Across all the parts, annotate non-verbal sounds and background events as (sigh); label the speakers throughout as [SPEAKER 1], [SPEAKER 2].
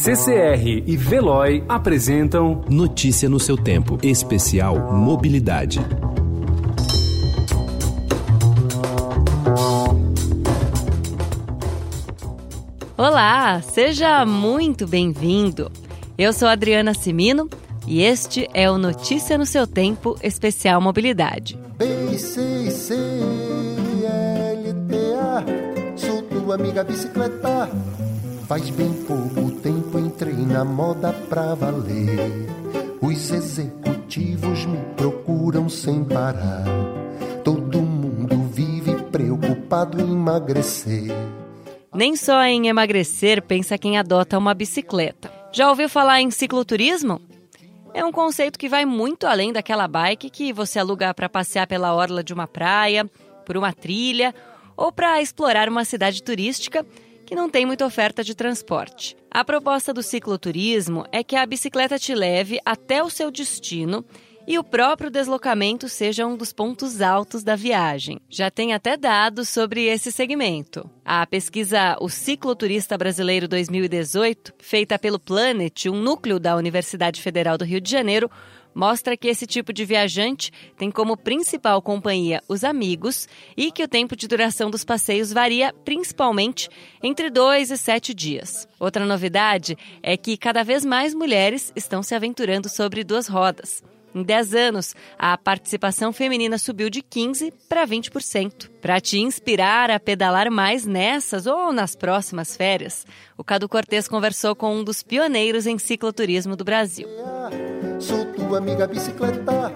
[SPEAKER 1] CCR e Veloy apresentam
[SPEAKER 2] Notícia no seu tempo, especial Mobilidade.
[SPEAKER 3] Olá, seja muito bem-vindo. Eu sou Adriana Simino e este é o Notícia no seu tempo, especial Mobilidade.
[SPEAKER 4] B-I-C-C-L-T-A, sou tua amiga bicicleta. Faz bem pouco entrei na moda pra valer. Os executivos me procuram sem parar. Todo mundo vive preocupado em emagrecer.
[SPEAKER 3] Nem só em emagrecer pensa quem adota uma bicicleta. Já ouviu falar em cicloturismo? É um conceito que vai muito além daquela bike que você aluga para passear pela orla de uma praia, por uma trilha ou para explorar uma cidade turística que não tem muita oferta de transporte. A proposta do cicloturismo é que a bicicleta te leve até o seu destino e o próprio deslocamento seja um dos pontos altos da viagem. Já tem até dados sobre esse segmento. A pesquisa O Cicloturista Brasileiro 2018, feita pelo Planet, um núcleo da Universidade Federal do Rio de Janeiro, mostra que esse tipo de viajante tem como principal companhia os amigos e que o tempo de duração dos passeios varia principalmente entre dois e sete dias. Outra novidade é que cada vez mais mulheres estão se aventurando sobre duas rodas. Em 10 anos, a participação feminina subiu de 15% para 20%. Para te inspirar a pedalar mais nessas ou nas próximas férias, o Cadu Cortez conversou com um dos pioneiros em cicloturismo do Brasil.
[SPEAKER 4] Sou tua amiga bicicleta.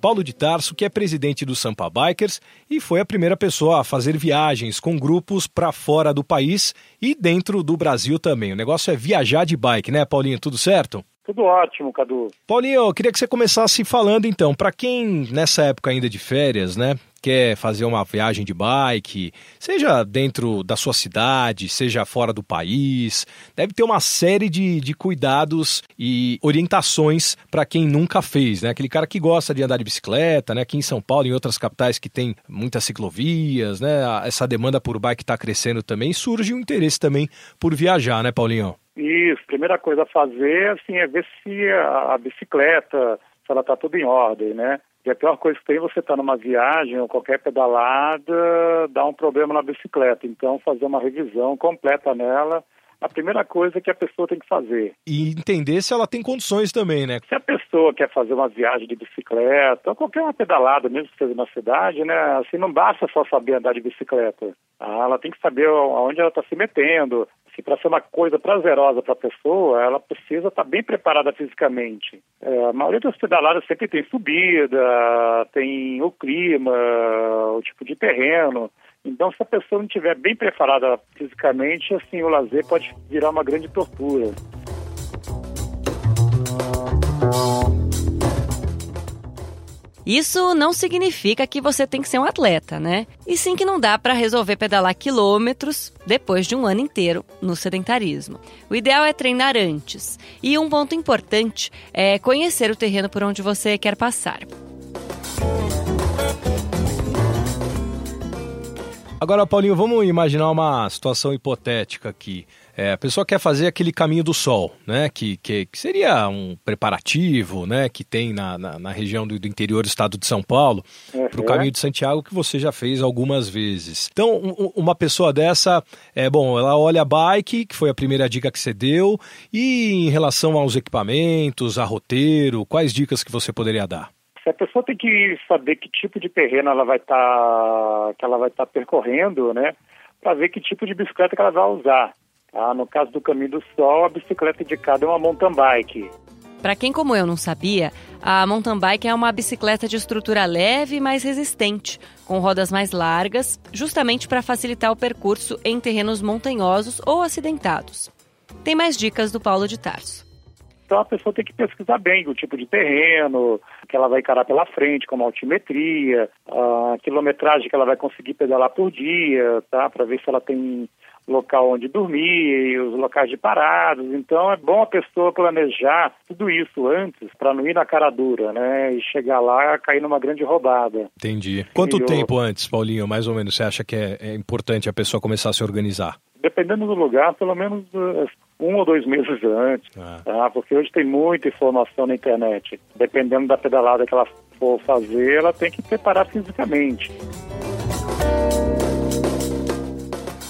[SPEAKER 5] Paulo de Tarso, que é presidente do Sampa Bikers e foi a primeira pessoa a fazer viagens com grupos para fora do país e dentro do Brasil também. O negócio é viajar de bike, né, Paulinho? Tudo certo?
[SPEAKER 6] Tudo ótimo, Cadu.
[SPEAKER 5] Paulinho, eu queria que você começasse falando então, para quem nessa época ainda de férias, né, quer fazer uma viagem de bike, seja dentro da sua cidade, seja fora do país, deve ter uma série de, de cuidados e orientações para quem nunca fez, né? Aquele cara que gosta de andar de bicicleta, né? Aqui em São Paulo, em outras capitais que tem muitas ciclovias, né? Essa demanda por bike está crescendo também, surge um interesse também por viajar, né, Paulinho?
[SPEAKER 6] Isso, primeira coisa a fazer assim, é ver se a, a bicicleta, se ela está tudo em ordem, né? E a pior coisa que tem você estar tá numa viagem ou qualquer pedalada, dá um problema na bicicleta. Então, fazer uma revisão completa nela a primeira coisa que a pessoa tem que fazer.
[SPEAKER 5] E entender se ela tem condições também, né?
[SPEAKER 6] Se a pessoa quer fazer uma viagem de bicicleta, ou qualquer uma pedalada mesmo que seja na cidade, né? Assim, não basta só saber andar de bicicleta. Ah, ela tem que saber aonde ela está se metendo. Se para ser uma coisa prazerosa para a pessoa, ela precisa estar tá bem preparada fisicamente. É, a maioria das pedaladas sempre tem subida, tem o clima, o tipo de terreno. Então, se a pessoa não estiver bem preparada fisicamente, assim, o lazer pode virar uma grande tortura.
[SPEAKER 3] Isso não significa que você tem que ser um atleta, né? E sim que não dá para resolver pedalar quilômetros depois de um ano inteiro no sedentarismo. O ideal é treinar antes. E um ponto importante é conhecer o terreno por onde você quer passar.
[SPEAKER 5] Agora, Paulinho, vamos imaginar uma situação hipotética aqui. É, a pessoa quer fazer aquele caminho do sol, né? Que, que, que seria um preparativo, né? Que tem na, na, na região do, do, interior do estado de São Paulo, uhum. para o caminho de Santiago, que você já fez algumas vezes. Então, um, uma pessoa dessa, é bom, ela olha a bike, que foi a primeira dica que você deu, e em relação aos equipamentos, a roteiro, quais dicas que você poderia dar?
[SPEAKER 6] a pessoa tem que saber que tipo de terreno ela vai estar tá, que ela vai estar tá percorrendo, né, para ver que tipo de bicicleta que ela vai usar. Tá? No caso do Caminho do Sol, a bicicleta indicada é uma mountain bike.
[SPEAKER 3] Para quem como eu não sabia, a mountain bike é uma bicicleta de estrutura leve e mais resistente, com rodas mais largas, justamente para facilitar o percurso em terrenos montanhosos ou acidentados. Tem mais dicas do Paulo de Tarso.
[SPEAKER 6] Então a pessoa tem que pesquisar bem o tipo de terreno que ela vai encarar pela frente, como a altimetria, a quilometragem que ela vai conseguir pedalar por dia, tá? Para ver se ela tem local onde dormir, os locais de paradas. Então é bom a pessoa planejar tudo isso antes para não ir na cara dura, né? E chegar lá cair numa grande roubada.
[SPEAKER 5] Entendi. Quanto e tempo eu... antes, Paulinho, mais ou menos, você acha que é, é importante a pessoa começar a se organizar?
[SPEAKER 6] dependendo do lugar, pelo menos uh, um ou dois meses antes, ah. tá? porque hoje tem muita informação na internet. Dependendo da pedalada que ela for fazer, ela tem que preparar fisicamente.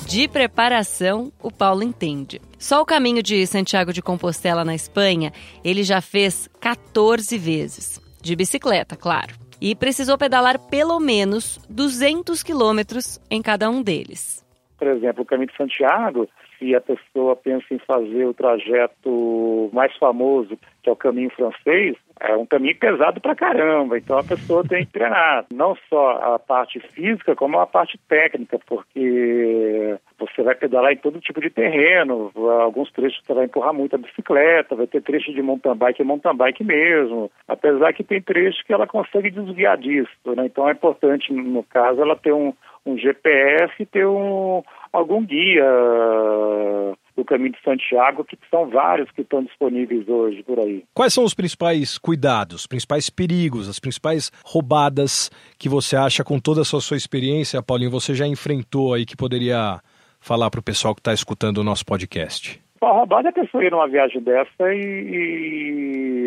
[SPEAKER 3] De preparação, o Paulo entende. Só o caminho de Santiago de Compostela na Espanha, ele já fez 14 vezes. De bicicleta, claro. E precisou pedalar pelo menos 200 quilômetros em cada um deles.
[SPEAKER 6] Por exemplo, o caminho de Santiago, se a pessoa pensa em fazer o trajeto mais famoso, que é o caminho francês, é um caminho pesado pra caramba. Então a pessoa tem que treinar não só a parte física, como a parte técnica, porque você vai pedalar em todo tipo de terreno. Alguns trechos você vai empurrar muito a bicicleta, vai ter trechos de mountain bike e mountain bike mesmo. Apesar que tem trechos que ela consegue desviar disso. Né? Então é importante, no caso, ela ter um, um GPS e ter um, algum guia do Caminho de Santiago, que são vários que estão disponíveis hoje por aí.
[SPEAKER 5] Quais são os principais cuidados, os principais perigos, as principais roubadas que você acha com toda a sua, sua experiência, Paulinho, você já enfrentou aí que poderia falar para o pessoal que está escutando o nosso podcast?
[SPEAKER 6] A roubada é a pessoa ir numa viagem dessa e,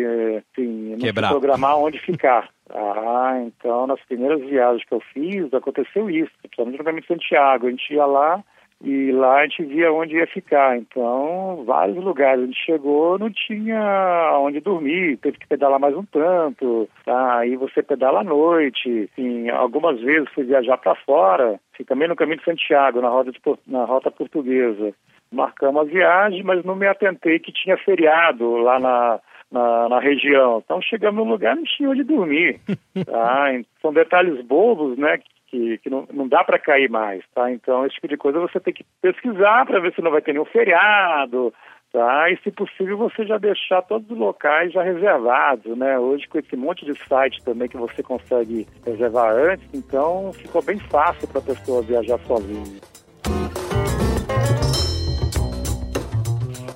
[SPEAKER 6] e assim, não programar onde ficar. (laughs) Ah, então nas primeiras viagens que eu fiz aconteceu isso, principalmente no caminho de Santiago. A gente ia lá e lá a gente via onde ia ficar. Então, vários lugares. A gente chegou, não tinha onde dormir, teve que pedalar mais um tanto. Tá? Aí você pedala à noite. Assim, algumas vezes fui viajar para fora, assim, também no caminho de Santiago, na rota, de, na rota portuguesa. Marcamos a viagem, mas não me atentei que tinha feriado lá na, na, na, região. Então chegamos no lugar não tinha onde dormir. (laughs) Tá? São detalhes bobos, né? Que, que não, não dá para cair mais, tá? Então esse tipo de coisa você tem que pesquisar para ver se não vai ter nenhum feriado, tá? E se possível você já deixar todos os locais já reservados, né? Hoje com esse monte de site também que você consegue reservar antes, então ficou bem fácil para a pessoa viajar sozinha.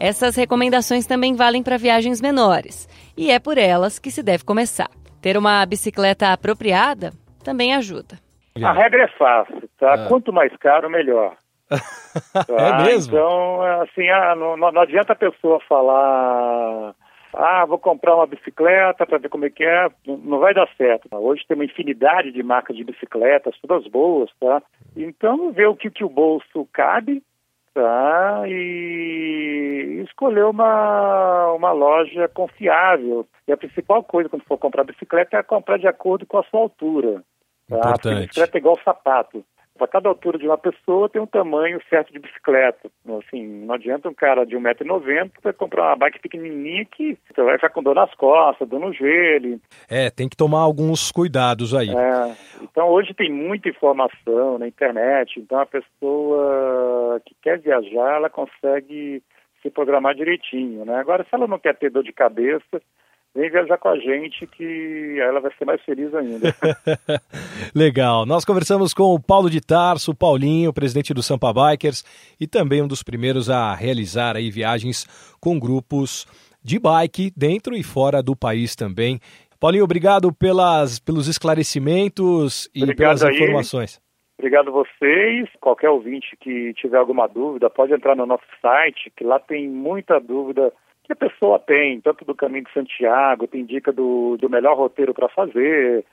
[SPEAKER 3] Essas recomendações também valem para viagens menores, e é por elas que se deve começar. Ter uma bicicleta apropriada também ajuda.
[SPEAKER 6] A regra é fácil, tá? É. Quanto mais caro, melhor. (laughs)
[SPEAKER 5] Tá? é mesmo?
[SPEAKER 6] Então, assim, ah, não, não adianta a pessoa falar ah, vou comprar uma bicicleta para ver como é que é, não vai dar certo. Hoje tem uma infinidade de marcas de bicicletas, todas boas, tá? Então, ver o que, que o bolso cabe tá? E escolher uma, uma loja confiável. E a principal coisa quando for comprar bicicleta é comprar de acordo com a sua altura. Tá? Importante. Porque bicicleta é igual sapato. Para cada altura de uma pessoa tem um tamanho certo de bicicleta. Assim, não adianta um cara de 1,90m comprar uma bike pequenininha que você vai ficar com dor nas costas, dor no joelho.
[SPEAKER 5] É, tem que tomar alguns cuidados aí.
[SPEAKER 6] É, então hoje tem muita informação na internet, então a pessoa que quer viajar, ela consegue se programar direitinho, né? Agora, se ela não quer ter dor de cabeça, vem viajar com a gente que ela vai ser mais feliz ainda. (laughs)
[SPEAKER 5] Legal. Nós conversamos com o Paulo de Tarso, Paulinho, presidente do Sampa Bikers e também um dos primeiros a realizar aí viagens com grupos de bike dentro e fora do país também. Paulinho, obrigado pelas, pelos esclarecimentos e obrigado pelas aí. informações.
[SPEAKER 6] Obrigado a vocês. Qualquer ouvinte que tiver alguma dúvida, pode entrar no nosso site, que lá tem muita dúvida que a pessoa tem, tanto do caminho de Santiago, tem dica do, do melhor roteiro para fazer.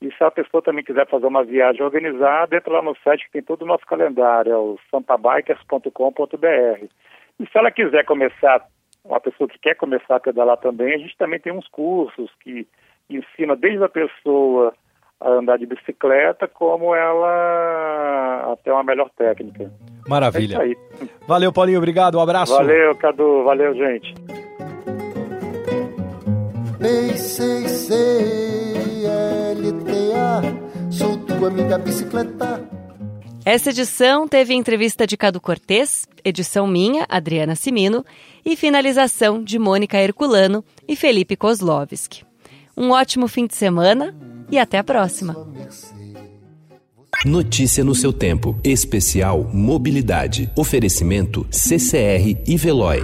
[SPEAKER 6] E se a pessoa também quiser fazer uma viagem organizada, entra lá no site que tem todo o nosso calendário, é o sampabikers.com.br. E se ela quiser começar, uma pessoa que quer começar a pedalar também, a gente também tem uns cursos que ensina desde a pessoa a andar de bicicleta, como ela até uma melhor técnica.
[SPEAKER 5] Maravilha. É Valeu, Paulinho. Obrigado. Um abraço.
[SPEAKER 6] Valeu, Cadu. Valeu, gente.
[SPEAKER 3] Sou tua amiga bicicleta. Essa edição teve entrevista de Cadu Cortês, edição minha, Adriana Simino, e finalização de Mônica Herculano e Felipe Kozlovski. Um ótimo fim de semana e até a próxima.
[SPEAKER 2] Notícia no seu tempo. Especial Mobilidade. Oferecimento CCR e Veloy.